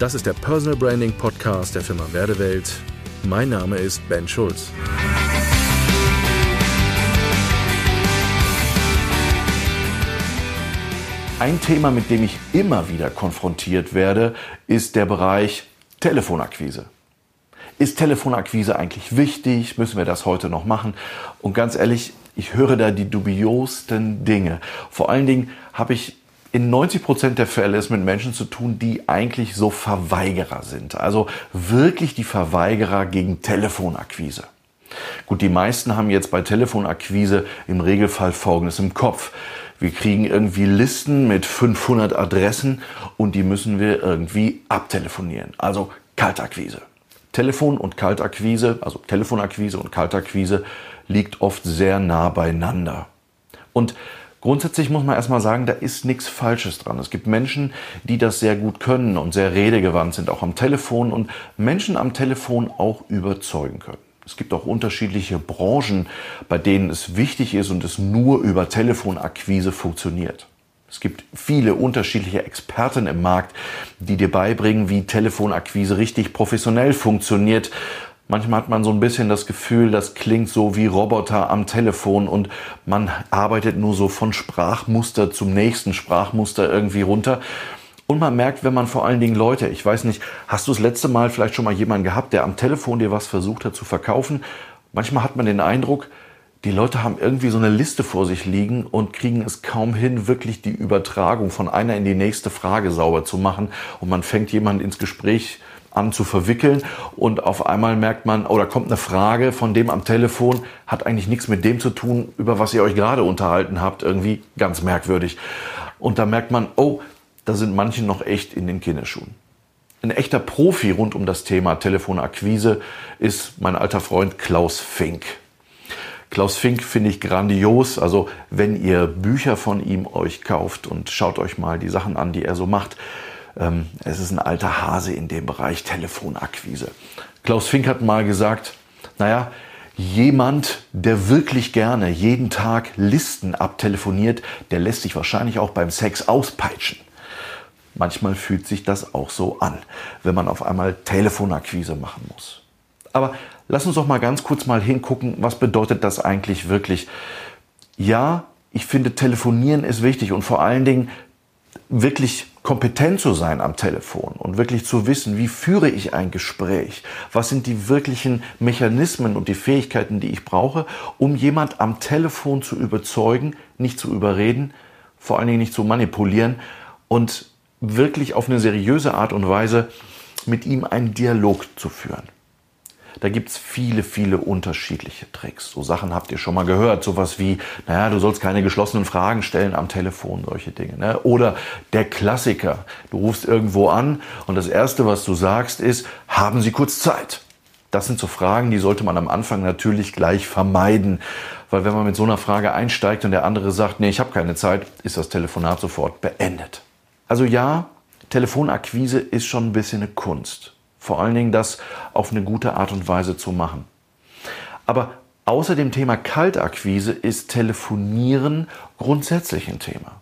Das ist der Personal Branding Podcast der Firma Werdewelt. Mein Name ist Ben Schulz. Ein Thema, mit dem ich immer wieder konfrontiert werde, ist der Bereich Telefonakquise. Ist Telefonakquise eigentlich wichtig? Müssen wir das heute noch machen? Und ganz ehrlich, ich höre da die dubiosten Dinge. Vor allen Dingen habe ich in 90 Prozent der Fälle es mit Menschen zu tun, die eigentlich so Verweigerer sind. Also wirklich die Verweigerer gegen Telefonakquise. Gut, die meisten haben jetzt bei Telefonakquise im Regelfall Folgendes im Kopf. Wir kriegen irgendwie Listen mit 500 Adressen und die müssen wir irgendwie abtelefonieren. Also Kaltakquise. Telefon und Kaltakquise, also Telefonakquise und Kaltakquise liegt oft sehr nah beieinander. Und Grundsätzlich muss man erstmal sagen, da ist nichts Falsches dran. Es gibt Menschen, die das sehr gut können und sehr redegewandt sind, auch am Telefon und Menschen am Telefon auch überzeugen können. Es gibt auch unterschiedliche Branchen, bei denen es wichtig ist und es nur über Telefonakquise funktioniert. Es gibt viele unterschiedliche Experten im Markt, die dir beibringen, wie Telefonakquise richtig professionell funktioniert Manchmal hat man so ein bisschen das Gefühl, das klingt so wie Roboter am Telefon und man arbeitet nur so von Sprachmuster zum nächsten Sprachmuster irgendwie runter. Und man merkt, wenn man vor allen Dingen Leute, ich weiß nicht, hast du das letzte Mal vielleicht schon mal jemanden gehabt, der am Telefon dir was versucht hat zu verkaufen? Manchmal hat man den Eindruck, die Leute haben irgendwie so eine Liste vor sich liegen und kriegen es kaum hin, wirklich die Übertragung von einer in die nächste Frage sauber zu machen. Und man fängt jemanden ins Gespräch an zu verwickeln und auf einmal merkt man, oder kommt eine Frage von dem am Telefon, hat eigentlich nichts mit dem zu tun, über was ihr euch gerade unterhalten habt, irgendwie ganz merkwürdig. Und da merkt man, oh, da sind manche noch echt in den Kinderschuhen. Ein echter Profi rund um das Thema Telefonakquise ist mein alter Freund Klaus Fink. Klaus Fink finde ich grandios. Also wenn ihr Bücher von ihm euch kauft und schaut euch mal die Sachen an, die er so macht, ähm, es ist ein alter Hase in dem Bereich Telefonakquise. Klaus Fink hat mal gesagt, naja, jemand, der wirklich gerne jeden Tag Listen abtelefoniert, der lässt sich wahrscheinlich auch beim Sex auspeitschen. Manchmal fühlt sich das auch so an, wenn man auf einmal Telefonakquise machen muss. Aber lass uns doch mal ganz kurz mal hingucken, was bedeutet das eigentlich wirklich? Ja, ich finde, telefonieren ist wichtig und vor allen Dingen wirklich kompetent zu sein am Telefon und wirklich zu wissen, wie führe ich ein Gespräch, was sind die wirklichen Mechanismen und die Fähigkeiten, die ich brauche, um jemand am Telefon zu überzeugen, nicht zu überreden, vor allen Dingen nicht zu manipulieren und wirklich auf eine seriöse Art und Weise mit ihm einen Dialog zu führen. Da gibt's viele, viele unterschiedliche Tricks. So Sachen habt ihr schon mal gehört. Sowas wie, naja, du sollst keine geschlossenen Fragen stellen am Telefon, solche Dinge. Ne? Oder der Klassiker. Du rufst irgendwo an und das Erste, was du sagst, ist, haben Sie kurz Zeit? Das sind so Fragen, die sollte man am Anfang natürlich gleich vermeiden. Weil wenn man mit so einer Frage einsteigt und der andere sagt, nee, ich habe keine Zeit, ist das Telefonat sofort beendet. Also ja, Telefonakquise ist schon ein bisschen eine Kunst. Vor allen Dingen das auf eine gute Art und Weise zu machen. Aber außer dem Thema Kaltakquise ist Telefonieren grundsätzlich ein Thema.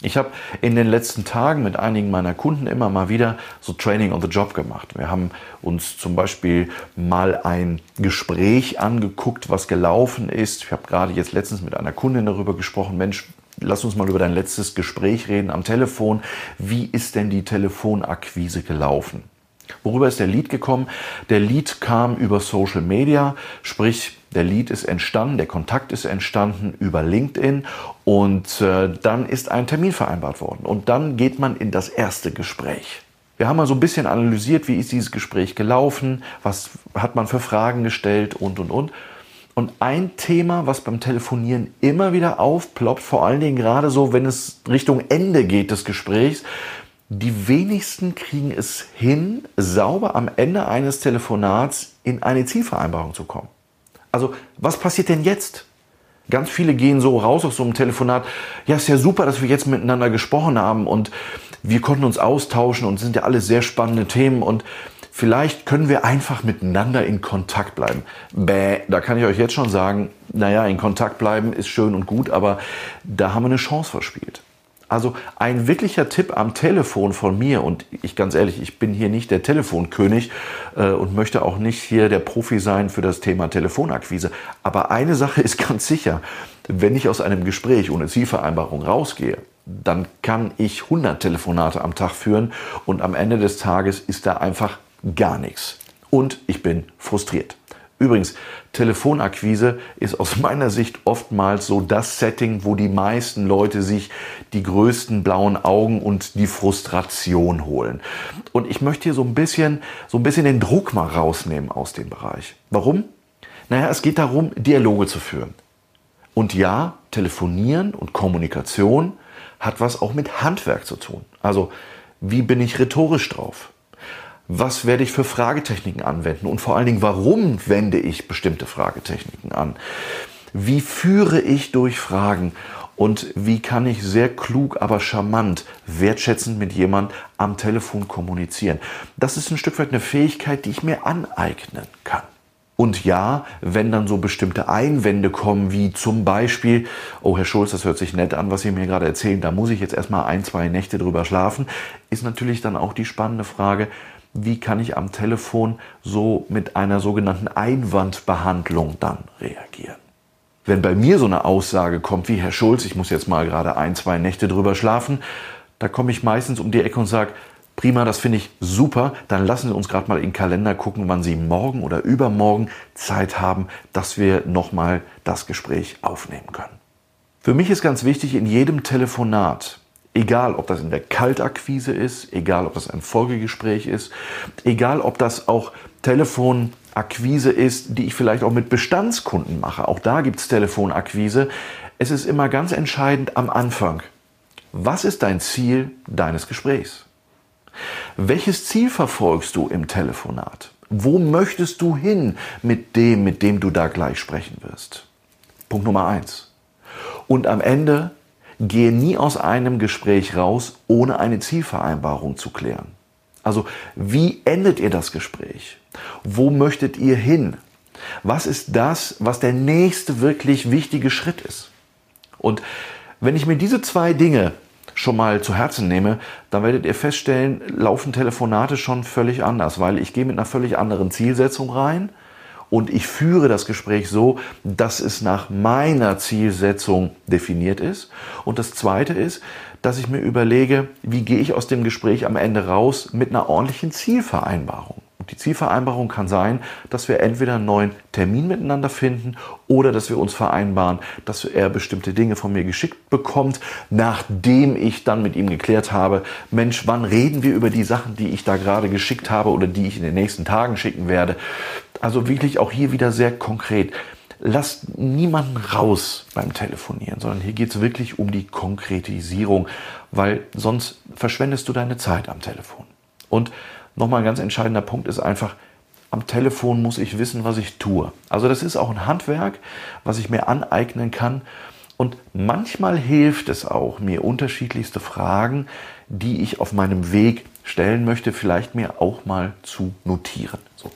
Ich habe in den letzten Tagen mit einigen meiner Kunden immer mal wieder so Training on the Job gemacht. Wir haben uns zum Beispiel mal ein Gespräch angeguckt, was gelaufen ist. Ich habe gerade jetzt letztens mit einer Kundin darüber gesprochen, Mensch, lass uns mal über dein letztes Gespräch reden am Telefon. Wie ist denn die Telefonakquise gelaufen? Worüber ist der Lead gekommen? Der Lead kam über Social Media, sprich der Lead ist entstanden, der Kontakt ist entstanden über LinkedIn und äh, dann ist ein Termin vereinbart worden und dann geht man in das erste Gespräch. Wir haben mal so ein bisschen analysiert, wie ist dieses Gespräch gelaufen, was hat man für Fragen gestellt und und und. Und ein Thema, was beim Telefonieren immer wieder aufploppt, vor allen Dingen gerade so, wenn es Richtung Ende geht des Gesprächs, die wenigsten kriegen es hin, sauber am Ende eines Telefonats in eine Zielvereinbarung zu kommen. Also, was passiert denn jetzt? Ganz viele gehen so raus aus so einem Telefonat. Ja, ist ja super, dass wir jetzt miteinander gesprochen haben und wir konnten uns austauschen und sind ja alles sehr spannende Themen und vielleicht können wir einfach miteinander in Kontakt bleiben. Bäh, da kann ich euch jetzt schon sagen, naja, in Kontakt bleiben ist schön und gut, aber da haben wir eine Chance verspielt. Also ein wirklicher Tipp am Telefon von mir und ich ganz ehrlich, ich bin hier nicht der Telefonkönig äh, und möchte auch nicht hier der Profi sein für das Thema Telefonakquise. Aber eine Sache ist ganz sicher, wenn ich aus einem Gespräch ohne Zielvereinbarung rausgehe, dann kann ich 100 Telefonate am Tag führen und am Ende des Tages ist da einfach gar nichts. Und ich bin frustriert. Übrigens, Telefonakquise ist aus meiner Sicht oftmals so das Setting, wo die meisten Leute sich die größten blauen Augen und die Frustration holen. Und ich möchte hier so ein bisschen, so ein bisschen den Druck mal rausnehmen aus dem Bereich. Warum? Naja, es geht darum, Dialoge zu führen. Und ja, telefonieren und Kommunikation hat was auch mit Handwerk zu tun. Also, wie bin ich rhetorisch drauf? Was werde ich für Fragetechniken anwenden und vor allen Dingen, warum wende ich bestimmte Fragetechniken an? Wie führe ich durch Fragen und wie kann ich sehr klug, aber charmant, wertschätzend mit jemand am Telefon kommunizieren? Das ist ein Stück weit eine Fähigkeit, die ich mir aneignen kann. Und ja, wenn dann so bestimmte Einwände kommen, wie zum Beispiel, oh Herr Schulz, das hört sich nett an, was Sie mir gerade erzählen, da muss ich jetzt erstmal ein, zwei Nächte drüber schlafen, ist natürlich dann auch die spannende Frage, wie kann ich am Telefon so mit einer sogenannten Einwandbehandlung dann reagieren. Wenn bei mir so eine Aussage kommt wie Herr Schulz, ich muss jetzt mal gerade ein, zwei Nächte drüber schlafen, da komme ich meistens um die Ecke und sage, prima, das finde ich super, dann lassen Sie uns gerade mal in den Kalender gucken, wann Sie morgen oder übermorgen Zeit haben, dass wir nochmal das Gespräch aufnehmen können. Für mich ist ganz wichtig, in jedem Telefonat Egal, ob das in der Kaltakquise ist, egal, ob das ein Folgegespräch ist, egal, ob das auch Telefonakquise ist, die ich vielleicht auch mit Bestandskunden mache. Auch da gibt es Telefonakquise. Es ist immer ganz entscheidend am Anfang. Was ist dein Ziel deines Gesprächs? Welches Ziel verfolgst du im Telefonat? Wo möchtest du hin mit dem, mit dem du da gleich sprechen wirst? Punkt Nummer eins. Und am Ende gehe nie aus einem Gespräch raus, ohne eine Zielvereinbarung zu klären. Also wie endet ihr das Gespräch? Wo möchtet ihr hin? Was ist das, was der nächste wirklich wichtige Schritt ist? Und wenn ich mir diese zwei Dinge schon mal zu Herzen nehme, dann werdet ihr feststellen, laufen Telefonate schon völlig anders, weil ich gehe mit einer völlig anderen Zielsetzung rein und ich führe das Gespräch so, dass es nach meiner Zielsetzung definiert ist. Und das Zweite ist, dass ich mir überlege, wie gehe ich aus dem Gespräch am Ende raus mit einer ordentlichen Zielvereinbarung. Und die Zielvereinbarung kann sein, dass wir entweder einen neuen Termin miteinander finden oder dass wir uns vereinbaren, dass er bestimmte Dinge von mir geschickt bekommt, nachdem ich dann mit ihm geklärt habe, Mensch, wann reden wir über die Sachen, die ich da gerade geschickt habe oder die ich in den nächsten Tagen schicken werde. Also wirklich auch hier wieder sehr konkret. Lasst niemanden raus beim Telefonieren, sondern hier geht es wirklich um die Konkretisierung, weil sonst verschwendest du deine Zeit am Telefon. Und nochmal ein ganz entscheidender Punkt ist einfach, am Telefon muss ich wissen, was ich tue. Also das ist auch ein Handwerk, was ich mir aneignen kann. Und manchmal hilft es auch, mir unterschiedlichste Fragen, die ich auf meinem Weg stellen möchte, vielleicht mir auch mal zu notieren. So,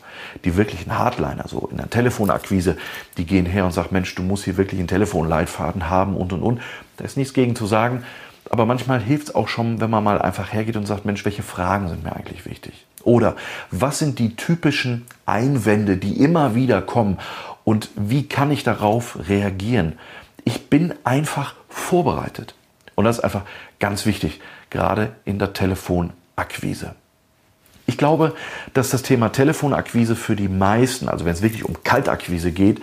die wirklichen Hardliner, so in der Telefonakquise, die gehen her und sagen, Mensch, du musst hier wirklich einen Telefonleitfaden haben und und und. Da ist nichts gegen zu sagen. Aber manchmal hilft es auch schon, wenn man mal einfach hergeht und sagt, Mensch, welche Fragen sind mir eigentlich wichtig? Oder was sind die typischen Einwände, die immer wieder kommen und wie kann ich darauf reagieren? Ich bin einfach vorbereitet. Und das ist einfach ganz wichtig, gerade in der Telefonakquise. Ich glaube, dass das Thema Telefonakquise für die meisten, also wenn es wirklich um Kaltakquise geht,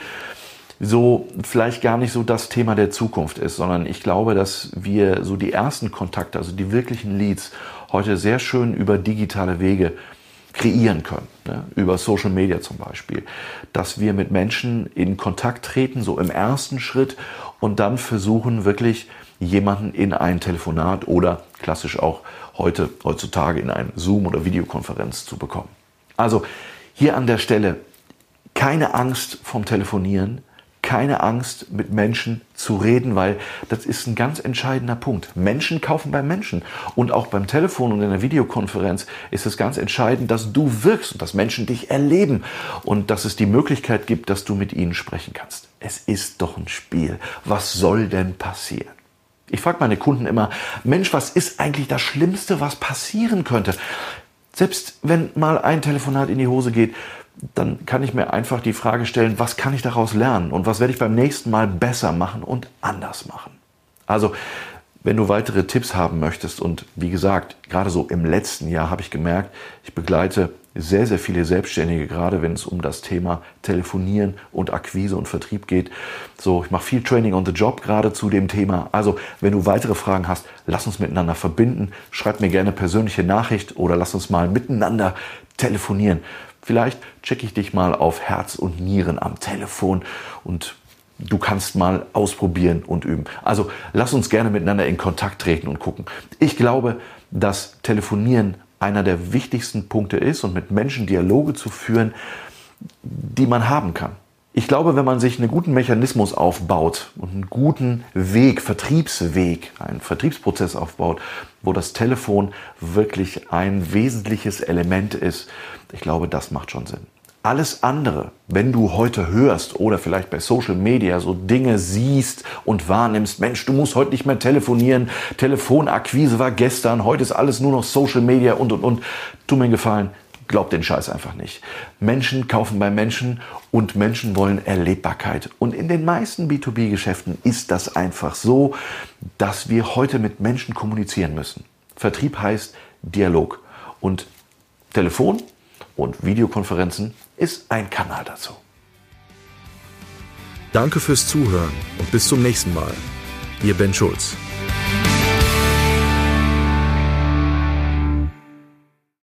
so vielleicht gar nicht so das Thema der Zukunft ist, sondern ich glaube, dass wir so die ersten Kontakte, also die wirklichen Leads, heute sehr schön über digitale Wege kreieren können, ne? über Social Media zum Beispiel, dass wir mit Menschen in Kontakt treten, so im ersten Schritt und dann versuchen wirklich jemanden in ein Telefonat oder klassisch auch heute, heutzutage in eine Zoom- oder Videokonferenz zu bekommen. Also hier an der Stelle keine Angst vom Telefonieren, keine Angst, mit Menschen zu reden, weil das ist ein ganz entscheidender Punkt. Menschen kaufen bei Menschen. Und auch beim Telefon und in der Videokonferenz ist es ganz entscheidend, dass du wirkst und dass Menschen dich erleben und dass es die Möglichkeit gibt, dass du mit ihnen sprechen kannst. Es ist doch ein Spiel. Was soll denn passieren? Ich frage meine Kunden immer, Mensch, was ist eigentlich das Schlimmste, was passieren könnte? Selbst wenn mal ein Telefonat in die Hose geht, dann kann ich mir einfach die Frage stellen, was kann ich daraus lernen und was werde ich beim nächsten Mal besser machen und anders machen. Also, wenn du weitere Tipps haben möchtest und wie gesagt, gerade so im letzten Jahr habe ich gemerkt, ich begleite sehr, sehr viele Selbstständige, gerade wenn es um das Thema Telefonieren und Akquise und Vertrieb geht. So, ich mache viel Training on the Job gerade zu dem Thema. Also, wenn du weitere Fragen hast, lass uns miteinander verbinden. Schreib mir gerne persönliche Nachricht oder lass uns mal miteinander telefonieren. Vielleicht checke ich dich mal auf Herz und Nieren am Telefon und du kannst mal ausprobieren und üben. Also lass uns gerne miteinander in Kontakt treten und gucken. Ich glaube, dass Telefonieren einer der wichtigsten Punkte ist und mit Menschen Dialoge zu führen, die man haben kann. Ich glaube, wenn man sich einen guten Mechanismus aufbaut und einen guten Weg, Vertriebsweg, einen Vertriebsprozess aufbaut, wo das Telefon wirklich ein wesentliches Element ist, ich glaube, das macht schon Sinn. Alles andere, wenn du heute hörst oder vielleicht bei Social Media so Dinge siehst und wahrnimmst, Mensch, du musst heute nicht mehr telefonieren, Telefonakquise war gestern, heute ist alles nur noch Social Media und und und, tu mir einen Gefallen, glaub den Scheiß einfach nicht. Menschen kaufen bei Menschen und Menschen wollen Erlebbarkeit. Und in den meisten B2B-Geschäften ist das einfach so, dass wir heute mit Menschen kommunizieren müssen. Vertrieb heißt Dialog. Und Telefon und Videokonferenzen ist ein Kanal dazu. Danke fürs Zuhören und bis zum nächsten Mal. Ihr Ben Schulz.